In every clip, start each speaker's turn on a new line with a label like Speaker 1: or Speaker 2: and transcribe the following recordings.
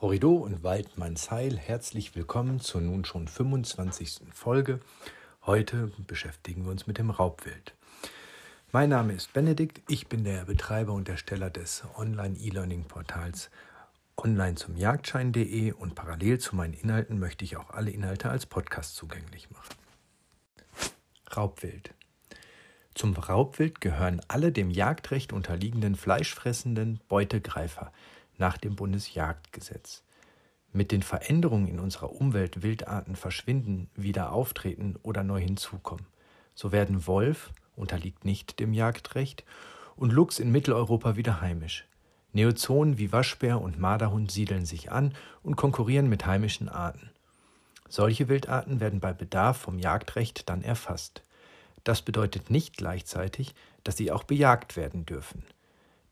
Speaker 1: Horrido und Waldmann Zeil, herzlich willkommen zur nun schon 25. Folge. Heute beschäftigen wir uns mit dem Raubwild. Mein Name ist Benedikt, ich bin der Betreiber und Ersteller des Online-E-Learning-Portals online zum Jagdschein.de und parallel zu meinen Inhalten möchte ich auch alle Inhalte als Podcast zugänglich machen. Raubwild. Zum Raubwild gehören alle dem Jagdrecht unterliegenden fleischfressenden Beutegreifer – nach dem Bundesjagdgesetz. Mit den Veränderungen in unserer Umwelt Wildarten verschwinden, wieder auftreten oder neu hinzukommen. So werden Wolf, unterliegt nicht dem Jagdrecht, und Luchs in Mitteleuropa wieder heimisch. Neozonen wie Waschbär und Marderhund siedeln sich an und konkurrieren mit heimischen Arten. Solche Wildarten werden bei Bedarf vom Jagdrecht dann erfasst. Das bedeutet nicht gleichzeitig, dass sie auch bejagt werden dürfen.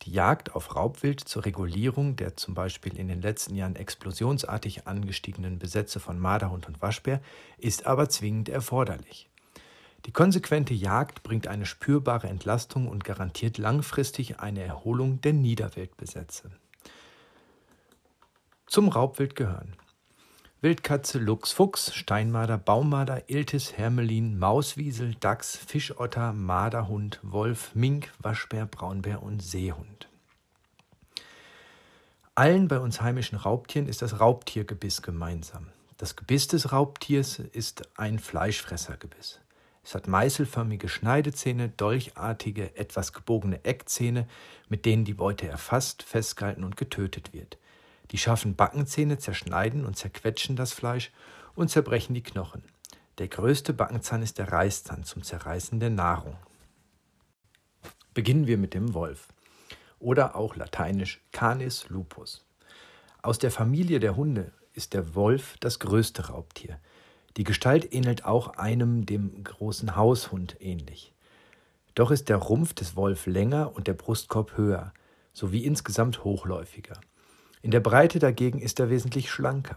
Speaker 1: Die Jagd auf Raubwild zur Regulierung der zum Beispiel in den letzten Jahren explosionsartig angestiegenen Besätze von Marderhund und Waschbär ist aber zwingend erforderlich. Die konsequente Jagd bringt eine spürbare Entlastung und garantiert langfristig eine Erholung der Niederwildbesätze. Zum Raubwild gehören Wildkatze, Luchs, Fuchs, Steinmarder, Baummarder, Iltis, Hermelin, Mauswiesel, Dachs, Fischotter, Marderhund, Wolf, Mink, Waschbär, Braunbär und Seehund. Allen bei uns heimischen Raubtieren ist das Raubtiergebiss gemeinsam. Das Gebiss des Raubtiers ist ein Fleischfressergebiss. Es hat meißelförmige Schneidezähne, dolchartige, etwas gebogene Eckzähne, mit denen die Beute erfasst, festgehalten und getötet wird. Die scharfen Backenzähne zerschneiden und zerquetschen das Fleisch und zerbrechen die Knochen. Der größte Backenzahn ist der Reißzahn zum Zerreißen der Nahrung. Beginnen wir mit dem Wolf oder auch lateinisch Canis lupus. Aus der Familie der Hunde ist der Wolf das größte Raubtier. Die Gestalt ähnelt auch einem dem großen Haushund ähnlich. Doch ist der Rumpf des Wolf länger und der Brustkorb höher, sowie insgesamt hochläufiger. In der Breite dagegen ist er wesentlich schlanker.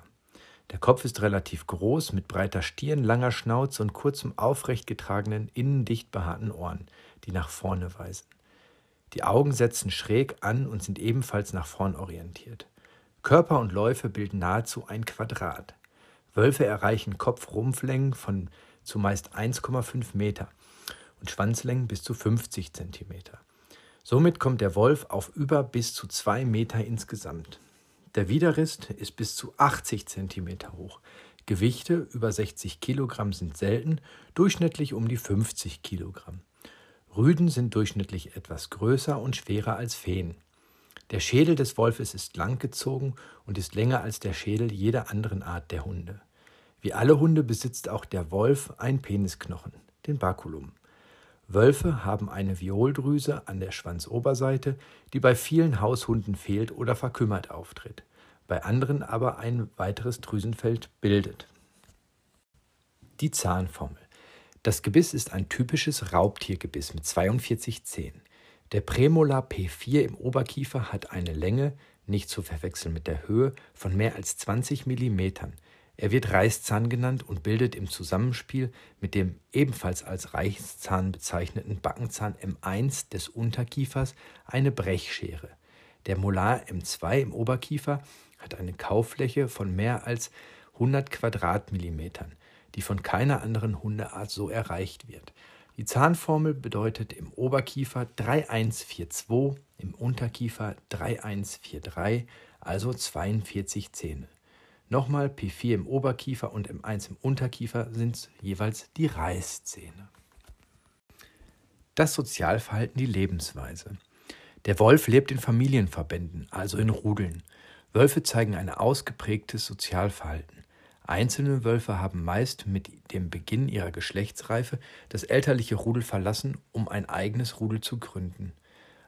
Speaker 1: Der Kopf ist relativ groß, mit breiter Stirn, langer Schnauze und kurzem aufrecht getragenen, innendicht behaarten Ohren, die nach vorne weisen. Die Augen setzen schräg an und sind ebenfalls nach vorn orientiert. Körper und Läufe bilden nahezu ein Quadrat. Wölfe erreichen Kopf-Rumpflängen von zumeist 1,5 Meter und Schwanzlängen bis zu 50 Zentimeter. Somit kommt der Wolf auf über bis zu zwei Meter insgesamt. Der Widerrist ist bis zu 80 cm hoch. Gewichte über 60 Kilogramm sind selten, durchschnittlich um die 50 Kilogramm. Rüden sind durchschnittlich etwas größer und schwerer als Feen. Der Schädel des Wolfes ist langgezogen und ist länger als der Schädel jeder anderen Art der Hunde. Wie alle Hunde besitzt auch der Wolf ein Penisknochen, den Baculum. Wölfe haben eine Violdrüse an der Schwanzoberseite, die bei vielen Haushunden fehlt oder verkümmert auftritt, bei anderen aber ein weiteres Drüsenfeld bildet. Die Zahnformel. Das Gebiss ist ein typisches Raubtiergebiss mit 42 Zähnen. Der Prämolar P4 im Oberkiefer hat eine Länge, nicht zu verwechseln mit der Höhe, von mehr als 20 Millimetern. Er wird Reißzahn genannt und bildet im Zusammenspiel mit dem ebenfalls als Reißzahn bezeichneten Backenzahn M1 des Unterkiefers eine Brechschere. Der Molar M2 im Oberkiefer hat eine Kaufläche von mehr als 100 Quadratmillimetern, die von keiner anderen Hundeart so erreicht wird. Die Zahnformel bedeutet im Oberkiefer 3142, im Unterkiefer 3143, also 42 Zähne. Nochmal P4 im Oberkiefer und M1 im Unterkiefer sind jeweils die Reißzähne. Das Sozialverhalten, die Lebensweise. Der Wolf lebt in Familienverbänden, also in Rudeln. Wölfe zeigen ein ausgeprägtes Sozialverhalten. Einzelne Wölfe haben meist mit dem Beginn ihrer Geschlechtsreife das elterliche Rudel verlassen, um ein eigenes Rudel zu gründen.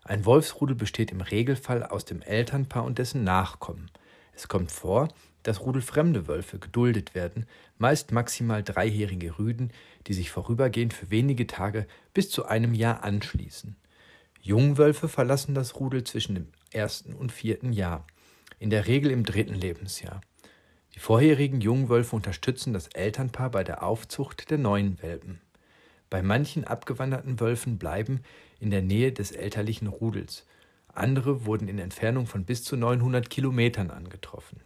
Speaker 1: Ein Wolfsrudel besteht im Regelfall aus dem Elternpaar und dessen Nachkommen. Es kommt vor, dass rudelfremde Wölfe geduldet werden, meist maximal dreijährige Rüden, die sich vorübergehend für wenige Tage bis zu einem Jahr anschließen. Jungwölfe verlassen das Rudel zwischen dem ersten und vierten Jahr, in der Regel im dritten Lebensjahr. Die vorherigen Jungwölfe unterstützen das Elternpaar bei der Aufzucht der neuen Welpen. Bei manchen abgewanderten Wölfen bleiben in der Nähe des elterlichen Rudels. Andere wurden in Entfernung von bis zu 900 Kilometern angetroffen.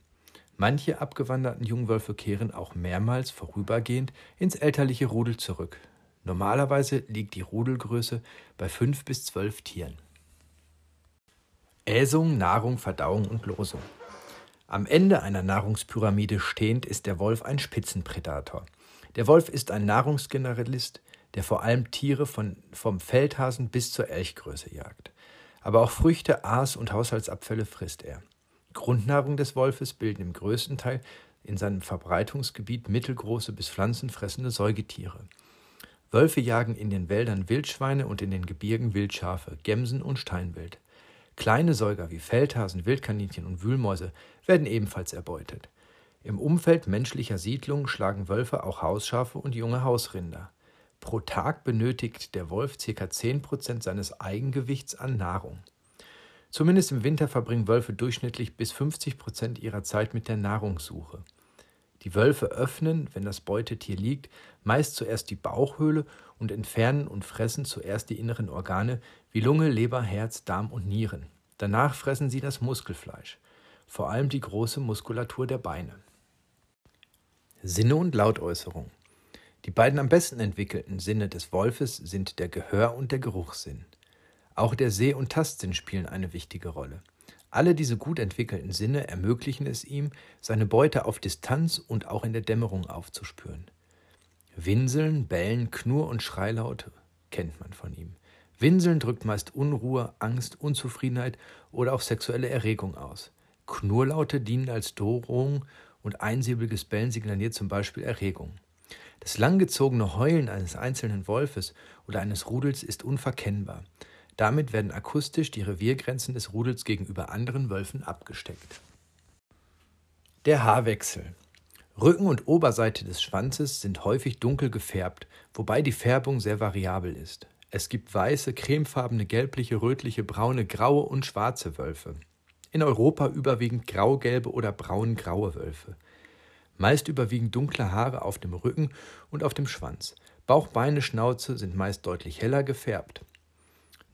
Speaker 1: Manche abgewanderten Jungwölfe kehren auch mehrmals vorübergehend ins elterliche Rudel zurück. Normalerweise liegt die Rudelgröße bei fünf bis zwölf Tieren. Äsung, Nahrung, Verdauung und Losung. Am Ende einer Nahrungspyramide stehend ist der Wolf ein Spitzenpredator. Der Wolf ist ein Nahrungsgeneralist, der vor allem Tiere von, vom Feldhasen bis zur Elchgröße jagt. Aber auch Früchte, Aas und Haushaltsabfälle frisst er. Grundnahrung des Wolfes bilden im größten Teil in seinem Verbreitungsgebiet mittelgroße bis pflanzenfressende Säugetiere. Wölfe jagen in den Wäldern Wildschweine und in den Gebirgen Wildschafe, Gämsen und Steinwild. Kleine Säuger wie Feldhasen, Wildkaninchen und Wühlmäuse werden ebenfalls erbeutet. Im Umfeld menschlicher Siedlungen schlagen Wölfe auch Hausschafe und junge Hausrinder. Pro Tag benötigt der Wolf ca. 10% seines Eigengewichts an Nahrung. Zumindest im Winter verbringen Wölfe durchschnittlich bis 50% ihrer Zeit mit der Nahrungssuche. Die Wölfe öffnen, wenn das Beutetier liegt, meist zuerst die Bauchhöhle und entfernen und fressen zuerst die inneren Organe wie Lunge, Leber, Herz, Darm und Nieren. Danach fressen sie das Muskelfleisch, vor allem die große Muskulatur der Beine. Sinne und Lautäußerung. Die beiden am besten entwickelten Sinne des Wolfes sind der Gehör- und der Geruchssinn. Auch der Seh- und Tastsinn spielen eine wichtige Rolle. Alle diese gut entwickelten Sinne ermöglichen es ihm, seine Beute auf Distanz und auch in der Dämmerung aufzuspüren. Winseln, Bellen, Knurr und Schreilaut kennt man von ihm. Winseln drückt meist Unruhe, Angst, Unzufriedenheit oder auch sexuelle Erregung aus. Knurrlaute dienen als Drohung und einsilbiges Bellen signaliert zum Beispiel Erregung. Das langgezogene Heulen eines einzelnen Wolfes oder eines Rudels ist unverkennbar. Damit werden akustisch die Reviergrenzen des Rudels gegenüber anderen Wölfen abgesteckt. Der Haarwechsel. Rücken und Oberseite des Schwanzes sind häufig dunkel gefärbt, wobei die Färbung sehr variabel ist. Es gibt weiße, cremefarbene, gelbliche, rötliche, braune, graue und schwarze Wölfe. In Europa überwiegend graugelbe oder braun-graue Wölfe. Meist überwiegen dunkle Haare auf dem Rücken und auf dem Schwanz. Bauch, Beine, Schnauze sind meist deutlich heller gefärbt.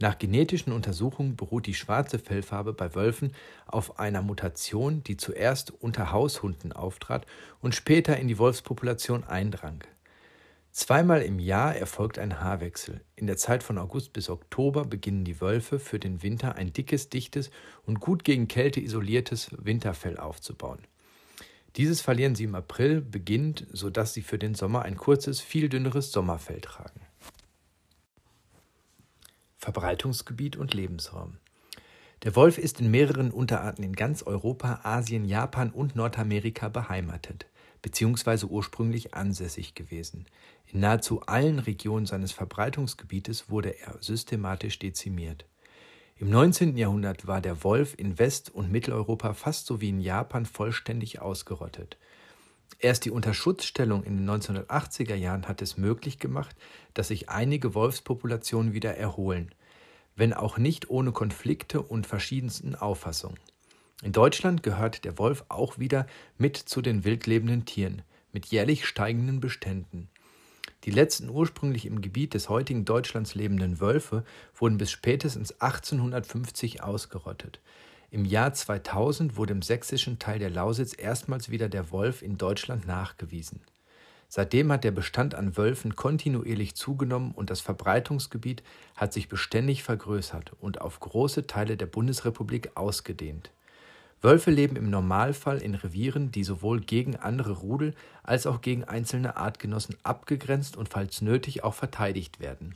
Speaker 1: Nach genetischen Untersuchungen beruht die schwarze Fellfarbe bei Wölfen auf einer Mutation, die zuerst unter Haushunden auftrat und später in die Wolfspopulation eindrang. Zweimal im Jahr erfolgt ein Haarwechsel. In der Zeit von August bis Oktober beginnen die Wölfe für den Winter ein dickes, dichtes und gut gegen Kälte isoliertes Winterfell aufzubauen. Dieses verlieren sie im April beginnt, sodass sie für den Sommer ein kurzes, viel dünneres Sommerfell tragen. Verbreitungsgebiet und Lebensraum. Der Wolf ist in mehreren Unterarten in ganz Europa, Asien, Japan und Nordamerika beheimatet bzw. ursprünglich ansässig gewesen. In nahezu allen Regionen seines Verbreitungsgebietes wurde er systematisch dezimiert. Im 19. Jahrhundert war der Wolf in West- und Mitteleuropa fast so wie in Japan vollständig ausgerottet. Erst die Unterschutzstellung in den 1980er Jahren hat es möglich gemacht, dass sich einige Wolfspopulationen wieder erholen, wenn auch nicht ohne Konflikte und verschiedensten Auffassungen. In Deutschland gehört der Wolf auch wieder mit zu den wildlebenden Tieren, mit jährlich steigenden Beständen. Die letzten ursprünglich im Gebiet des heutigen Deutschlands lebenden Wölfe wurden bis spätestens 1850 ausgerottet. Im Jahr 2000 wurde im sächsischen Teil der Lausitz erstmals wieder der Wolf in Deutschland nachgewiesen. Seitdem hat der Bestand an Wölfen kontinuierlich zugenommen und das Verbreitungsgebiet hat sich beständig vergrößert und auf große Teile der Bundesrepublik ausgedehnt. Wölfe leben im Normalfall in Revieren, die sowohl gegen andere Rudel als auch gegen einzelne Artgenossen abgegrenzt und falls nötig auch verteidigt werden.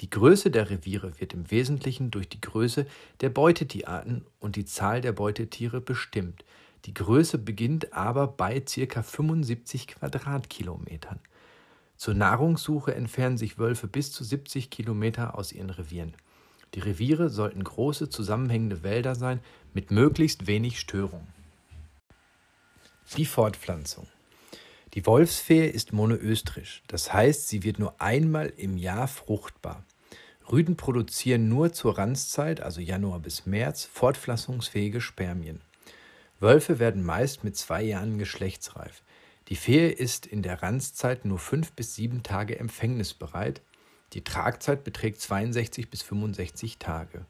Speaker 1: Die Größe der Reviere wird im Wesentlichen durch die Größe der Beutetierarten und die Zahl der Beutetiere bestimmt. Die Größe beginnt aber bei ca. 75 Quadratkilometern. Zur Nahrungssuche entfernen sich Wölfe bis zu 70 Kilometer aus ihren Revieren. Die Reviere sollten große zusammenhängende Wälder sein mit möglichst wenig Störung. Die Fortpflanzung. Die Wolfsfee ist monoöstrisch, das heißt, sie wird nur einmal im Jahr fruchtbar. Rüden produzieren nur zur Ranzzeit, also Januar bis März, fortpflanzungsfähige Spermien. Wölfe werden meist mit zwei Jahren geschlechtsreif. Die Fee ist in der Ranzzeit nur fünf bis sieben Tage empfängnisbereit, die Tragzeit beträgt 62 bis 65 Tage.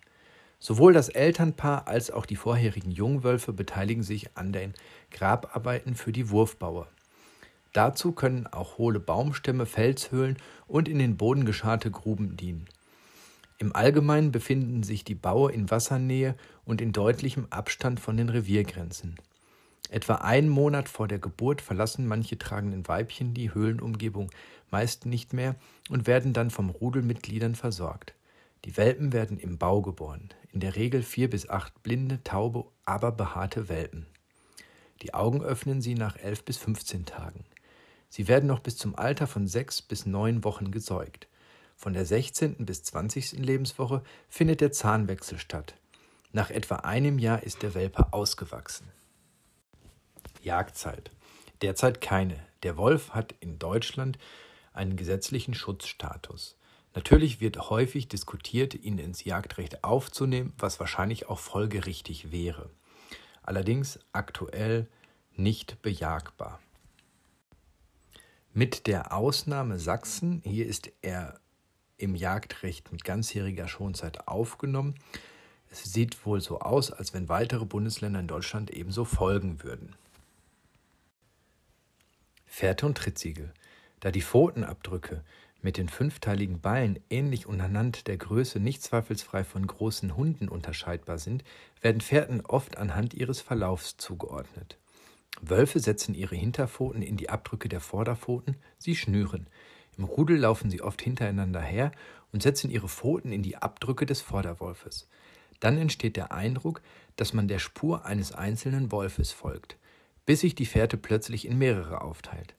Speaker 1: Sowohl das Elternpaar als auch die vorherigen Jungwölfe beteiligen sich an den Grabarbeiten für die Wurfbaue. Dazu können auch hohle Baumstämme, Felshöhlen und in den Boden gescharte Gruben dienen. Im Allgemeinen befinden sich die Baue in Wassernähe und in deutlichem Abstand von den Reviergrenzen. Etwa einen Monat vor der Geburt verlassen manche tragenden Weibchen die Höhlenumgebung meist nicht mehr und werden dann vom Rudelmitgliedern versorgt. Die Welpen werden im Bau geboren, in der Regel vier bis acht blinde, taube, aber behaarte Welpen. Die Augen öffnen sie nach elf bis 15 Tagen. Sie werden noch bis zum Alter von sechs bis neun Wochen gesäugt. Von der 16. bis 20. Lebenswoche findet der Zahnwechsel statt. Nach etwa einem Jahr ist der Welpe ausgewachsen. Jagdzeit. Derzeit keine. Der Wolf hat in Deutschland einen gesetzlichen Schutzstatus. Natürlich wird häufig diskutiert, ihn ins Jagdrecht aufzunehmen, was wahrscheinlich auch folgerichtig wäre. Allerdings aktuell nicht bejagbar. Mit der Ausnahme Sachsen, hier ist er im Jagdrecht mit ganzjähriger Schonzeit aufgenommen. Es sieht wohl so aus, als wenn weitere Bundesländer in Deutschland ebenso folgen würden. Fährte und Trittsiegel. Da die Pfotenabdrücke mit den fünfteiligen Ballen ähnlich und der Größe nicht zweifelsfrei von großen Hunden unterscheidbar sind, werden Fährten oft anhand ihres Verlaufs zugeordnet. Wölfe setzen ihre Hinterpfoten in die Abdrücke der Vorderpfoten, sie schnüren. Im Rudel laufen sie oft hintereinander her und setzen ihre Pfoten in die Abdrücke des Vorderwolfes. Dann entsteht der Eindruck, dass man der Spur eines einzelnen Wolfes folgt, bis sich die Fährte plötzlich in mehrere aufteilt.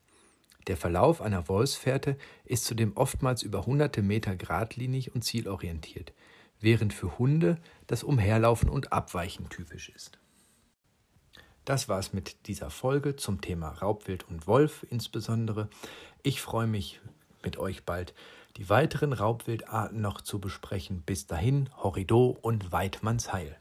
Speaker 1: Der Verlauf einer Wolfsfährte ist zudem oftmals über hunderte Meter geradlinig und zielorientiert, während für Hunde das Umherlaufen und Abweichen typisch ist. Das war es mit dieser Folge zum Thema Raubwild und Wolf insbesondere. Ich freue mich mit euch bald die weiteren Raubwildarten noch zu besprechen. Bis dahin, Horrido und Weidmanns Heil.